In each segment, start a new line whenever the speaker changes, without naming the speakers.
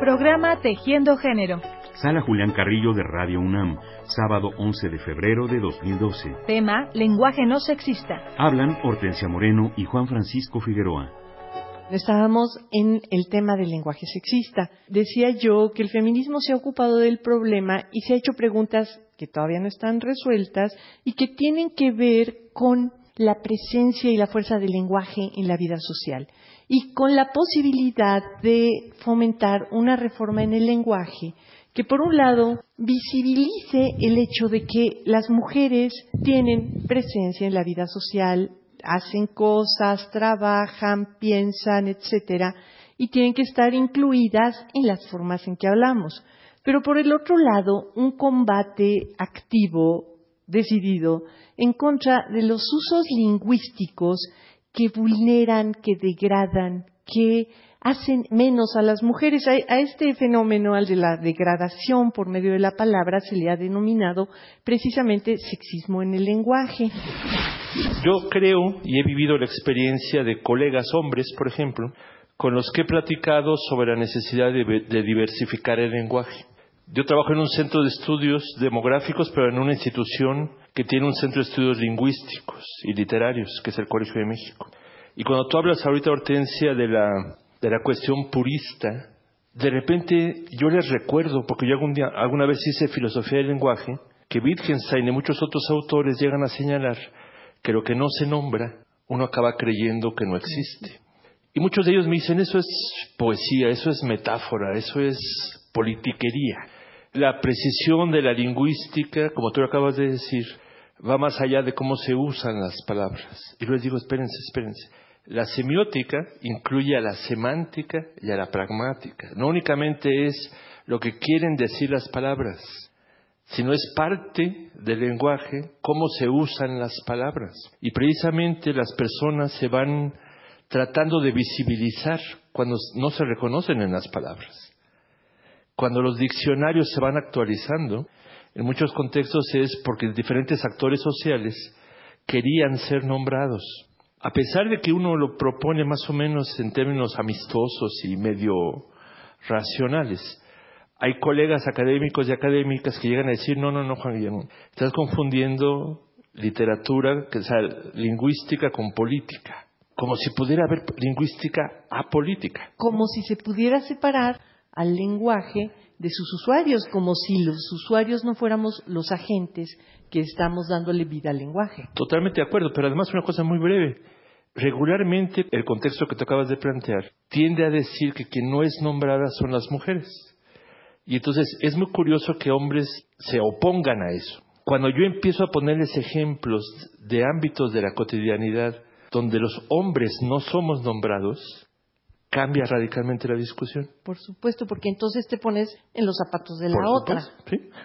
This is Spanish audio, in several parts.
Programa Tejiendo Género.
Sala Julián Carrillo de Radio UNAM, sábado 11 de febrero de 2012.
Tema, lenguaje no sexista.
Hablan Hortensia Moreno y Juan Francisco Figueroa.
Estábamos en el tema del lenguaje sexista. Decía yo que el feminismo se ha ocupado del problema y se ha hecho preguntas que todavía no están resueltas y que tienen que ver con la presencia y la fuerza del lenguaje en la vida social y con la posibilidad de fomentar una reforma en el lenguaje que por un lado visibilice el hecho de que las mujeres tienen presencia en la vida social, hacen cosas, trabajan, piensan, etcétera, y tienen que estar incluidas en las formas en que hablamos. Pero por el otro lado, un combate activo, decidido, en contra de los usos lingüísticos que vulneran, que degradan, que hacen menos a las mujeres. A, este fenómeno, al de la degradación por medio de la palabra, se le ha denominado precisamente sexismo en el lenguaje.
Yo creo y he vivido la experiencia de colegas hombres, por ejemplo, con los que he platicado sobre la necesidad de diversificar el lenguaje. Yo trabajo en un centro de estudios demográficos, pero en una institución que tiene un centro de estudios lingüísticos y literarios, que es el Colegio de México. Y cuando tú hablas ahorita, Hortensia, de la de la cuestión purista, de repente yo les recuerdo, porque yo algún día, alguna vez hice filosofía del lenguaje, que Wittgenstein y muchos otros autores llegan a señalar que lo que no se nombra, uno acaba creyendo que no existe. Y muchos de ellos me dicen, eso es poesía, eso es metáfora, eso es politiquería. La precisión de la lingüística, como tú acabas de decir, va más allá de cómo se usan las palabras. Y les digo, espérense, espérense. La semiótica incluye a la semántica y a la pragmática. No únicamente es lo que quieren decir las palabras, sino es parte del lenguaje cómo se usan las palabras. Y precisamente las personas se van tratando de visibilizar cuando no se reconocen en las palabras. Cuando los diccionarios se van actualizando, en muchos contextos es porque diferentes actores sociales querían ser nombrados a pesar de que uno lo propone más o menos en términos amistosos y medio racionales, hay colegas académicos y académicas que llegan a decir, no, no, no, Juan Guillermo, estás confundiendo literatura, que, sea, lingüística con política, como si pudiera haber lingüística apolítica.
Como si se pudiera separar al lenguaje de sus usuarios, como si los usuarios no fuéramos los agentes que estamos dándole vida al lenguaje.
Totalmente de acuerdo, pero además una cosa muy breve. Regularmente el contexto que te acabas de plantear tiende a decir que quien no es nombrada son las mujeres. Y entonces es muy curioso que hombres se opongan a eso. Cuando yo empiezo a ponerles ejemplos de ámbitos de la cotidianidad donde los hombres no somos nombrados, cambia radicalmente la discusión.
Por supuesto, porque entonces te pones en los zapatos de la otra.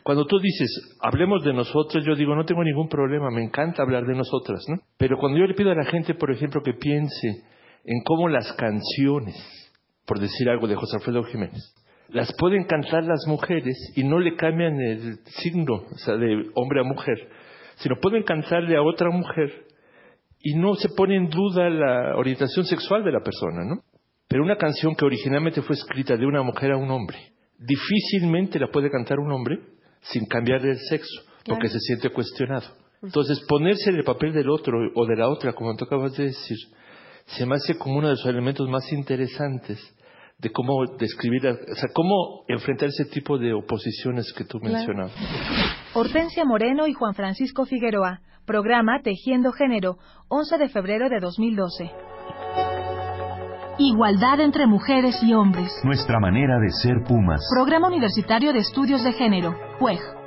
Cuando tú dices, hablemos de nosotros, yo digo, no tengo ningún problema, me encanta hablar de nosotras, ¿no? Pero cuando yo le pido a la gente, por ejemplo, que piense en cómo las canciones, por decir algo de José Alfredo Jiménez, las pueden cantar las mujeres y no le cambian el signo, o sea, de hombre a mujer, sino pueden cantarle a otra mujer y no se pone en duda la orientación sexual de la persona, ¿no? Pero una canción que originalmente fue escrita de una mujer a un hombre, difícilmente la puede cantar un hombre sin cambiar el sexo, porque se siente cuestionado. Entonces, ponerse en el papel del otro o de la otra, como tú acabas de decir, se me hace como uno de los elementos más interesantes de cómo describir, o sea, cómo enfrentar ese tipo de oposiciones que tú mencionabas.
Hortensia Moreno y Juan Francisco Figueroa, programa Tejiendo Género, 11 de febrero de 2012. Igualdad entre mujeres y hombres.
Nuestra manera de ser Pumas.
Programa Universitario de Estudios de Género, PUEG.